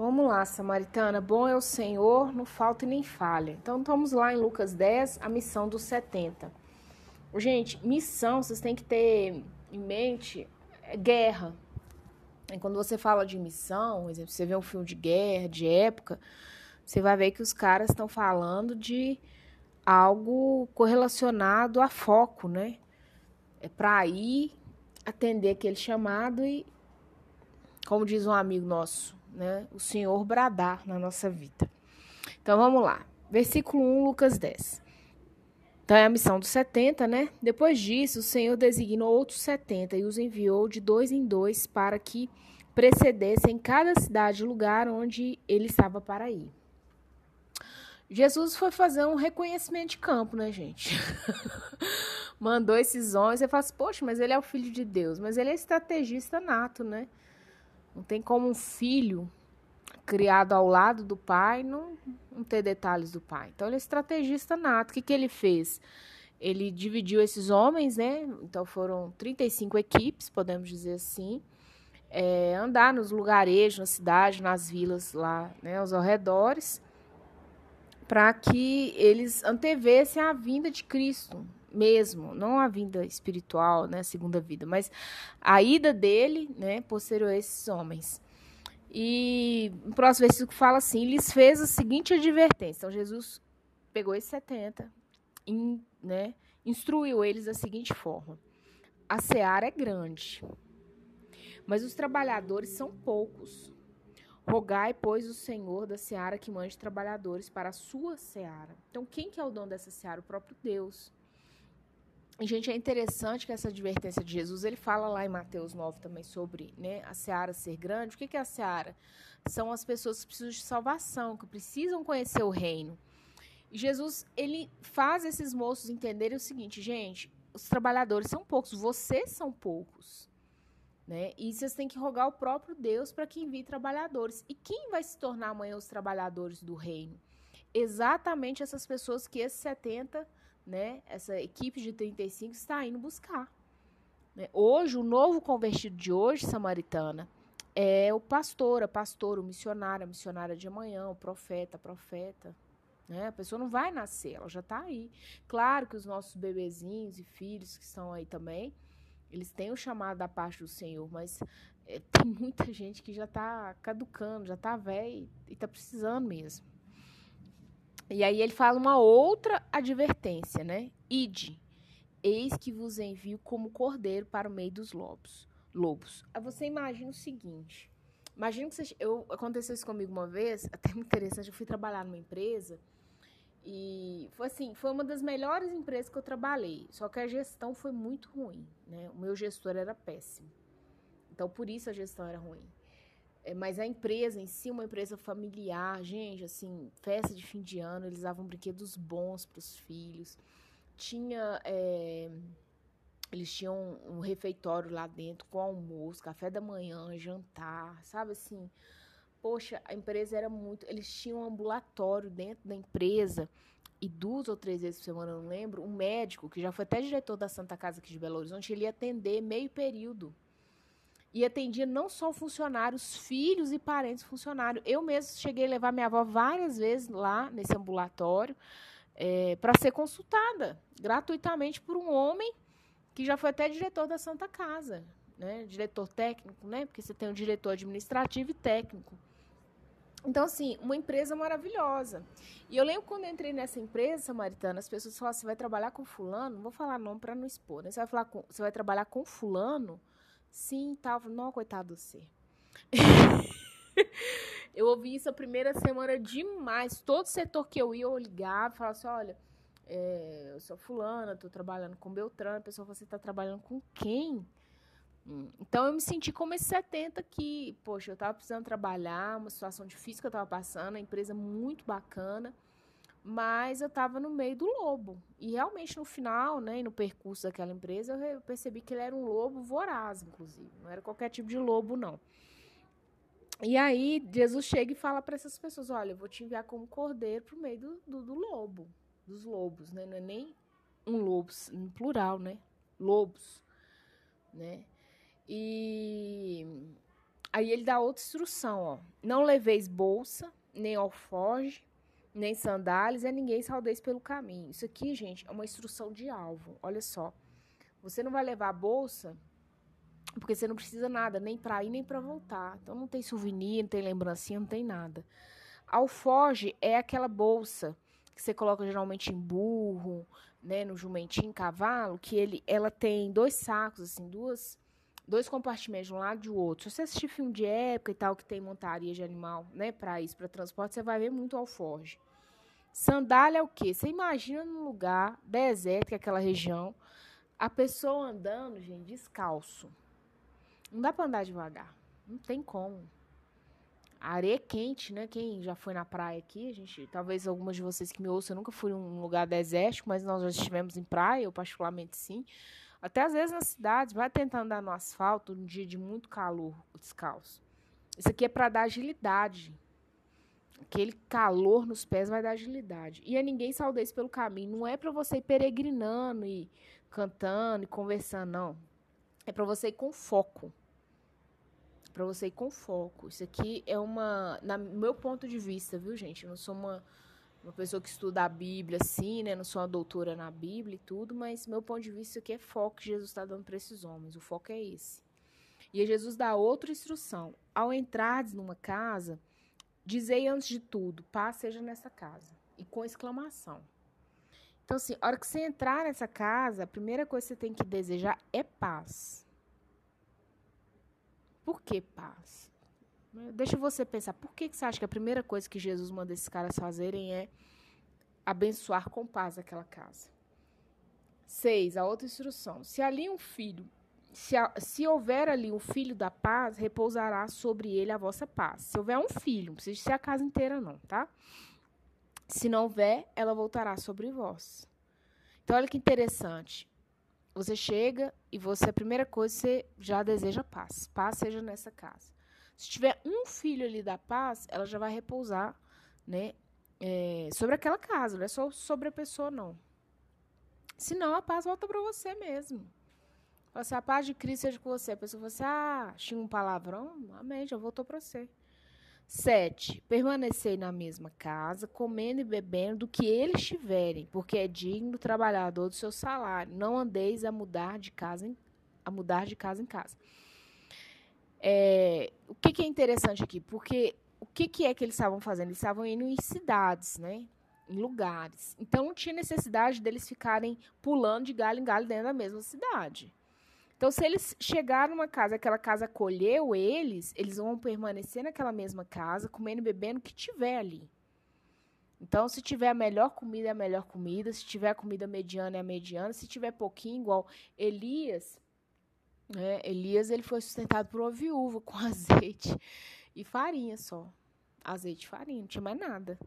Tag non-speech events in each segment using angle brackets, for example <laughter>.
Vamos lá, Samaritana. Bom é o Senhor, não falta e nem falha. Então, estamos lá em Lucas 10, a missão dos 70. Gente, missão, vocês têm que ter em mente é guerra. E quando você fala de missão, exemplo, você vê um filme de guerra, de época, você vai ver que os caras estão falando de algo correlacionado a foco, né? É para ir atender aquele chamado e, como diz um amigo nosso, né? O Senhor bradar na nossa vida. Então vamos lá. Versículo 1, Lucas 10. Então é a missão dos 70, né? Depois disso, o Senhor designou outros 70 e os enviou de dois em dois para que precedessem cada cidade e lugar onde ele estava para ir. Jesus foi fazer um reconhecimento de campo, né, gente? <laughs> Mandou esses homens. Você fala assim, poxa, mas ele é o filho de Deus. Mas ele é estrategista nato, né? Não tem como um filho criado ao lado do pai não, não ter detalhes do pai. Então, ele é estrategista nato. O que, que ele fez? Ele dividiu esses homens, né? Então, foram 35 equipes, podemos dizer assim. É, andar nos lugarejos, na cidade, nas vilas lá, né, aos arredores para que eles antevessem a vinda de Cristo mesmo, não a vinda espiritual, né, segunda vida, mas a ida dele, né, posterior a esses homens. E o próximo versículo fala assim: lhes fez a seguinte advertência. Então, Jesus pegou esses 70, e, né, instruiu eles da seguinte forma: a seara é grande, mas os trabalhadores são poucos. Rogai, pois, o Senhor da seara que mande trabalhadores para a sua seara. Então, quem que é o dono dessa seara? O próprio Deus. Gente, é interessante que essa advertência de Jesus, ele fala lá em Mateus 9 também sobre né, a seara ser grande. O que, é a seara? São as pessoas que precisam de salvação, que precisam conhecer o reino. E Jesus, ele faz esses moços entenderem o seguinte, gente, os trabalhadores são poucos, vocês são poucos. Né? E vocês têm que rogar o próprio Deus para que envie trabalhadores. E quem vai se tornar amanhã os trabalhadores do reino? Exatamente essas pessoas que esses 70, né, essa equipe de 35 está indo buscar. Né? Hoje, o novo convertido de hoje, samaritana, é o pastor, a pastora, o missionário, a missionária de amanhã, o profeta, a profeta. Né? A pessoa não vai nascer, ela já está aí. Claro que os nossos bebezinhos e filhos que estão aí também, eles têm o chamado da parte do Senhor, mas é, <laughs> tem muita gente que já está caducando, já está velho e está precisando mesmo. E aí ele fala uma outra advertência, né? Ide, eis que vos envio como cordeiro para o meio dos lobos. Lobos. Aí você imagina o seguinte. Imagina que você, eu, aconteceu isso comigo uma vez, <laughs> até muito interessante, eu fui trabalhar numa empresa e foi assim, foi uma das melhores empresas que eu trabalhei. Só que a gestão foi muito ruim, né? O meu gestor era péssimo. Então por isso a gestão era ruim. É, mas a empresa em si, uma empresa familiar, gente, assim, festa de fim de ano, eles davam brinquedos bons para os filhos. Tinha. É, eles tinham um refeitório lá dentro com almoço, café da manhã, jantar, sabe assim? Poxa, a empresa era muito. Eles tinham um ambulatório dentro da empresa e duas ou três vezes por semana, não lembro, um médico, que já foi até diretor da Santa Casa aqui de Belo Horizonte, ele ia atender meio período. E atendia não só funcionários, filhos e parentes funcionários. Eu mesmo cheguei a levar minha avó várias vezes lá nesse ambulatório é, para ser consultada gratuitamente por um homem que já foi até diretor da Santa Casa, né? Diretor técnico, né? Porque você tem um diretor administrativo e técnico. Então, assim, uma empresa maravilhosa. E eu lembro quando eu entrei nessa empresa samaritana, as pessoas falavam, você vai trabalhar com fulano? Não vou falar nome para não expor, né? Você vai, falar com, você vai trabalhar com fulano? Sim, tal. Não, coitado você. eu ouvi isso a primeira semana demais. Todo setor que eu ia, eu ligava e falava assim, olha, é, eu sou fulana, estou trabalhando com Beltrano. A pessoa, você está trabalhando com quem? Então eu me senti como esse 70 que, poxa, eu estava precisando trabalhar, uma situação difícil que eu estava passando, a empresa muito bacana, mas eu estava no meio do lobo. E realmente no final, né, no percurso daquela empresa, eu percebi que ele era um lobo voraz, inclusive. Não era qualquer tipo de lobo, não. E aí Jesus chega e fala para essas pessoas: olha, eu vou te enviar como cordeiro para o meio do, do, do lobo, dos lobos, né? Não é nem um lobo, no plural, né? Lobos, né? E Aí ele dá outra instrução, ó. Não leveis bolsa, nem alforge, nem sandálias, e a ninguém saudeis pelo caminho. Isso aqui, gente, é uma instrução de alvo. Olha só. Você não vai levar a bolsa porque você não precisa nada, nem para ir nem para voltar. Então não tem souvenir, não tem lembrancinha, não tem nada. Alforge é aquela bolsa que você coloca geralmente em burro, né, no jumentinho, cavalo, que ele, ela tem dois sacos, assim, duas, dois compartimentos de um lado e do outro. Se você assistir filme de época e tal, que tem montaria de animal, né, para isso, para transporte, você vai ver muito alforge. Sandália é o quê? Você imagina num lugar deserto, que aquela região, a pessoa andando, gente, descalço. Não dá para andar devagar. Não tem como. A areia é quente, né? Quem já foi na praia aqui, a gente, talvez algumas de vocês que me ouçam, eu nunca fui em um lugar desértico, mas nós já estivemos em praia, eu particularmente sim. Até às vezes nas cidades, vai tentar andar no asfalto num dia de muito calor, descalço. Isso aqui é para dar agilidade. Aquele calor nos pés vai dar agilidade. E a ninguém saudeis pelo caminho. Não é para você ir peregrinando e cantando e conversando, não. É para você ir com foco para você ir com foco. Isso aqui é uma, na meu ponto de vista, viu, gente? Eu não sou uma uma pessoa que estuda a Bíblia, assim, né? Não sou uma doutora na Bíblia e tudo, mas meu ponto de vista aqui é foco que Jesus está dando para esses homens. O foco é esse. E Jesus dá outra instrução. Ao entrares numa casa, dizei antes de tudo, paz seja nessa casa. E com exclamação. Então, assim, a hora que você entrar nessa casa, a primeira coisa que você tem que desejar é paz. Por que paz? Deixa você pensar, por que, que você acha que a primeira coisa que Jesus manda esses caras fazerem é abençoar com paz aquela casa? Seis, a outra instrução. Se ali um filho, se, se houver ali um filho da paz, repousará sobre ele a vossa paz. Se houver um filho, não precisa ser a casa inteira, não, tá? Se não houver, ela voltará sobre vós. Então, olha que interessante. Você chega e você, a primeira coisa, você já deseja paz. Paz seja nessa casa. Se tiver um filho ali da paz, ela já vai repousar, né? É, sobre aquela casa, não é só sobre a pessoa, não. Senão a paz volta para você mesmo. Fala assim, a paz de Cristo seja com você. A pessoa fala assim, ah, tinha um palavrão? Amém, já voltou para você. 7. Permanecei na mesma casa, comendo e bebendo do que eles tiverem, porque é digno trabalhador do seu salário. Não andeis a mudar de casa em, a mudar de casa em casa. É, o que, que, é interessante aqui? Porque o que, que é que eles estavam fazendo? Eles estavam indo em cidades, né? Em lugares. Então não tinha necessidade deles ficarem pulando de galho em galho dentro da mesma cidade. Então, se eles chegaram numa casa, aquela casa acolheu eles, eles vão permanecer naquela mesma casa, comendo e bebendo o que tiver ali. Então, se tiver a melhor comida, é a melhor comida. Se tiver a comida mediana, é a mediana. Se tiver pouquinho, igual Elias, né? Elias ele foi sustentado por uma viúva com <laughs> azeite e farinha só. Azeite e farinha, não tinha mais nada.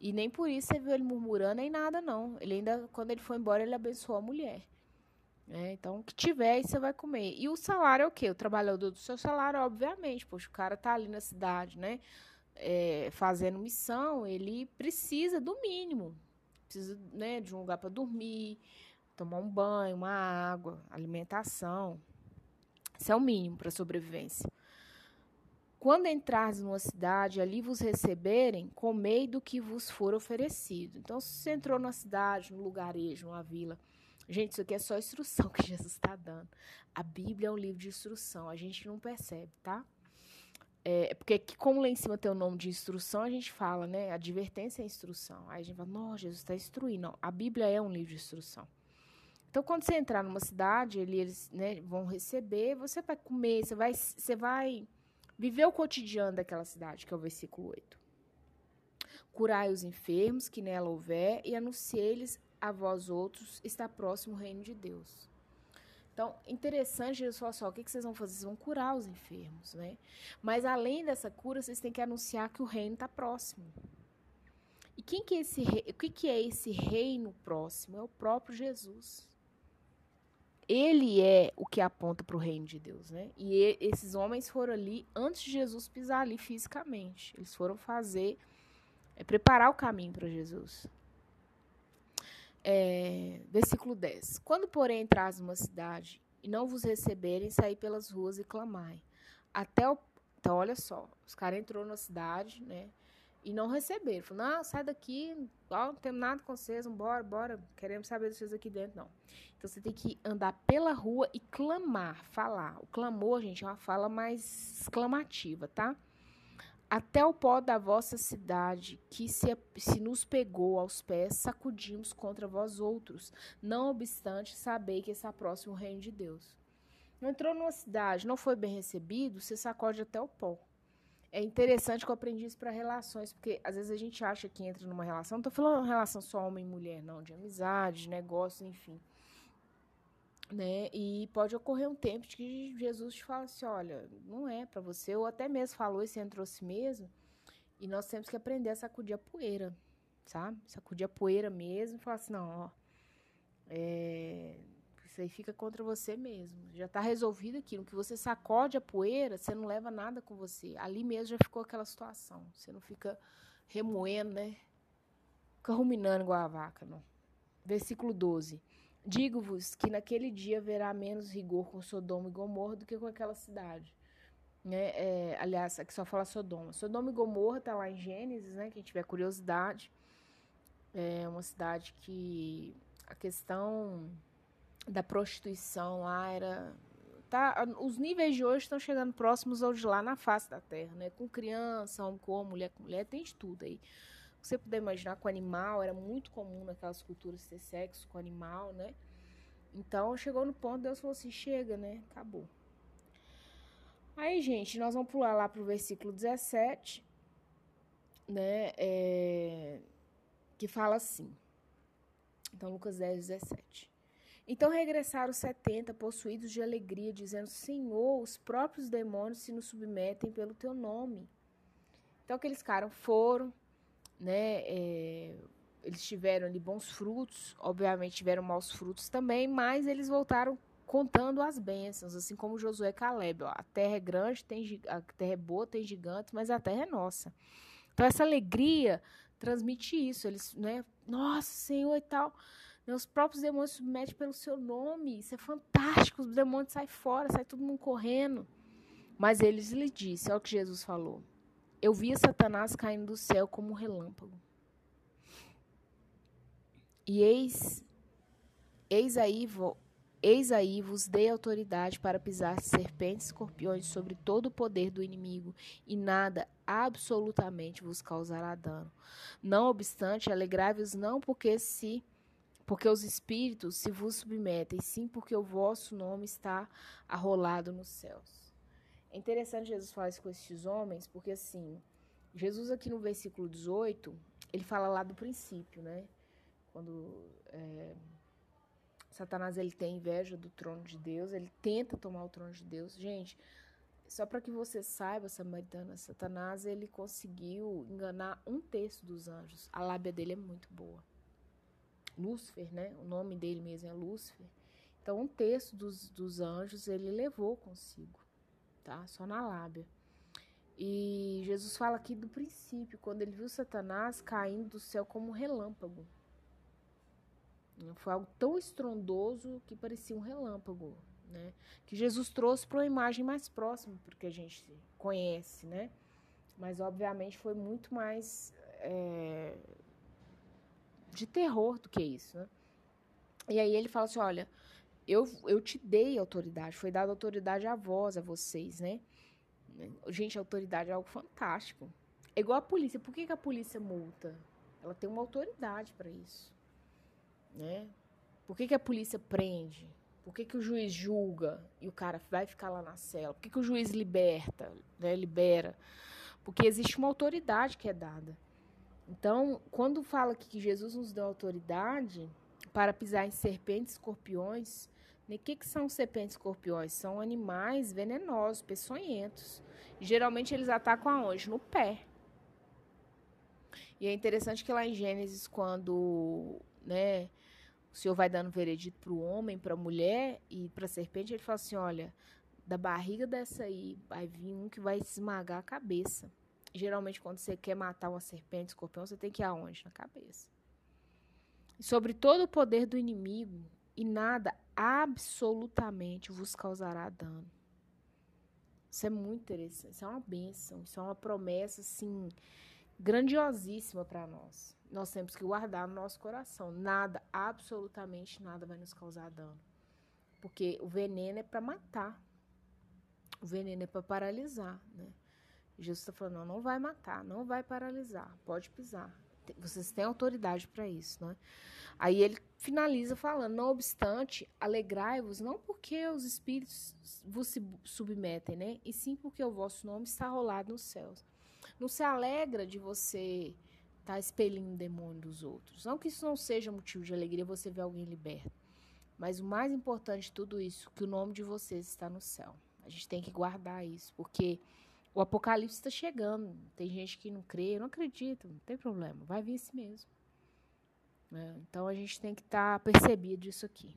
E nem por isso você viu ele murmurando nem nada, não. Ele ainda, quando ele foi embora, ele abençoou a mulher. É, então, o que tiver, você vai comer. E o salário é o quê? O trabalhador do seu salário, obviamente. Poxa, o cara tá ali na cidade, né? É, fazendo missão, ele precisa do mínimo. Precisa né, de um lugar para dormir, tomar um banho, uma água, alimentação. Isso é o mínimo para sobrevivência. Quando entrares numa cidade, ali vos receberem, comei do que vos for oferecido. Então, se você entrou numa cidade, num lugarejo, numa vila, Gente, isso aqui é só instrução <laughs> que Jesus está dando. A Bíblia é um livro de instrução, a gente não percebe, tá? É, porque como lá em cima tem o nome de instrução, a gente fala, né? Advertência é instrução. Aí a gente fala, não, Jesus está instruindo. Não, a Bíblia é um livro de instrução. Então, quando você entrar numa cidade, eles né, vão receber, você vai comer, você vai, você vai viver o cotidiano daquela cidade, que é o versículo 8. Curai os enfermos que nela houver e anunciei-lhes a vós outros está próximo o reino de Deus. Então, interessante Jesus falar só, o que, vocês vão fazer? Vocês vão curar os enfermos, né? Mas além dessa cura, vocês têm que anunciar que o reino está próximo. E quem que é esse, o que, que é esse reino próximo? É o próprio Jesus. Ele é o que aponta para o reino de Deus, né? E esses homens foram ali antes de Jesus pisar ali fisicamente. Eles foram fazer, é, preparar o caminho para Jesus. É, versículo 10. Quando, porém, entrais numa cidade e não vos receberem, saí pelas ruas e clamai. Até, o, Então, olha só, os caras entrou na cidade, né? E não receberam. Falaram, não, sai daqui, não tem nada com vocês, bora, bora, queremos saber de vocês aqui dentro, não. Então você tem que andar pela rua e clamar, falar. O clamor, gente, é uma fala mais exclamativa, tá? Até o pó da vossa cidade, que se, se nos pegou aos pés, sacudimos contra vós outros, não obstante saber que está próximo o reino de Deus. Não entrou numa cidade, não foi bem recebido, você sacode até o pó. É interessante que eu aprendi isso para relações, porque às vezes a gente acha que entra numa relação, não estou falando relação só homem e mulher, não, de amizade, de negócio, enfim né? E pode ocorrer um tempo de que Jesus te fala assim, olha, não é para você, ou até mesmo falou e você entrou si mesmo, e nós temos que aprender a sacudir a poeira, sabe? Sacudir a poeira mesmo e falar assim, não, ó, é, isso aí fica contra você mesmo. Já está resolvido aquilo. Que você sacode a poeira, você não leva nada com você. Ali mesmo já ficou aquela situação. Você não fica remoendo, né? Fica ruminando igual a vaca, não. Versículo 12. Digo-vos que naquele dia haverá menos rigor com Sodoma e Gomorra do que com aquela cidade. Né? É, aliás, aqui só fala Sodoma. Sodoma e Gomorra está lá em Gênesis, né? Quem tiver curiosidade. É uma cidade que a questão da prostituição lá era. Tá, os níveis de hoje estão chegando próximos ao de lá na face da terra, né? Com criança, homem com mulher com mulher, tem de tudo aí você puder imaginar com animal, era muito comum naquelas culturas ter sexo com animal, né? Então chegou no ponto, Deus falou assim: chega, né? Acabou. Aí, gente, nós vamos pular lá pro versículo 17, né? É, que fala assim. Então, Lucas 10, 17. Então regressaram setenta, possuídos de alegria, dizendo: Senhor, os próprios demônios se nos submetem pelo teu nome. Então, aqueles caras foram, né? É, eles tiveram ali bons frutos, obviamente tiveram maus frutos também, mas eles voltaram contando as bênçãos, assim como Josué e Caleb. Ó, a terra é grande, tem, a terra é boa, tem gigantes, mas a terra é nossa. Então essa alegria transmite isso. Eles, né? Nossa, Senhor e tal. Né, os próprios demônios submetem pelo seu nome. Isso é fantástico. Os demônios saem fora, sai todo mundo correndo. Mas eles lhe disse, olha o que Jesus falou. Eu via Satanás caindo do céu como um relâmpago. E eis, eis aí, eis aí vos dei autoridade para pisar serpentes e escorpiões sobre todo o poder do inimigo, e nada absolutamente vos causará dano. Não obstante, alegrai-vos não porque se porque os espíritos se vos submetem, sim porque o vosso nome está arrolado nos céus. É interessante Jesus falar isso com esses homens, porque assim, Jesus aqui no versículo 18, ele fala lá do princípio, né? Quando é, Satanás ele tem inveja do trono de Deus, ele tenta tomar o trono de Deus. Gente, só para que você saiba, Samaritana, Satanás ele conseguiu enganar um terço dos anjos. A lábia dele é muito boa. Lúcifer, né? O nome dele mesmo é Lúcifer. Então, um terço dos, dos anjos ele levou consigo tá? Só na lábia. E Jesus fala aqui do princípio, quando ele viu Satanás caindo do céu como um relâmpago. Foi algo tão estrondoso que parecia um relâmpago, né? Que Jesus trouxe para uma imagem mais próxima, porque a gente conhece, né? Mas obviamente foi muito mais é, de terror do que isso, né? E aí ele fala assim: olha, eu, eu te dei autoridade, foi dada autoridade a vós, a vocês, né? Gente, autoridade é algo fantástico. É igual a polícia. Por que, que a polícia multa? Ela tem uma autoridade para isso, né? Por que, que a polícia prende? Por que, que o juiz julga e o cara vai ficar lá na cela? Por que, que o juiz liberta, né? Libera? Porque existe uma autoridade que é dada. Então, quando fala que Jesus nos deu autoridade para pisar em serpentes, escorpiões, o que, que são serpentes escorpiões? São animais venenosos, peçonhentos. geralmente eles atacam aonde? No pé. E é interessante que lá em Gênesis, quando né, o Senhor vai dando veredito para o homem, para a mulher e para a serpente, ele fala assim: olha, da barriga dessa aí vai vir um que vai esmagar a cabeça. Geralmente, quando você quer matar uma serpente, escorpião, você tem que ir aonde? Na cabeça. E sobre todo o poder do inimigo, e nada absolutamente vos causará dano. Isso é muito interessante, isso é uma bênção, isso é uma promessa, assim, grandiosíssima para nós. Nós temos que guardar no nosso coração. Nada, absolutamente nada vai nos causar dano. Porque o veneno é para matar. O veneno é para paralisar, né? Jesus está falando, não, não vai matar, não vai paralisar, pode pisar. Vocês têm autoridade para isso, né? Aí ele finaliza falando: não obstante, alegrai-vos, não porque os espíritos vos submetem, né? E sim porque o vosso nome está rolado nos céus. Não se alegra de você estar tá expelindo o demônio dos outros. Não que isso não seja motivo de alegria você ver alguém liberto. Mas o mais importante de tudo isso, que o nome de vocês está no céu. A gente tem que guardar isso, porque o apocalipse está chegando. Tem gente que não crê, não acredita, não tem problema, vai vir esse mesmo. É, então a gente tem que estar tá percebido disso aqui.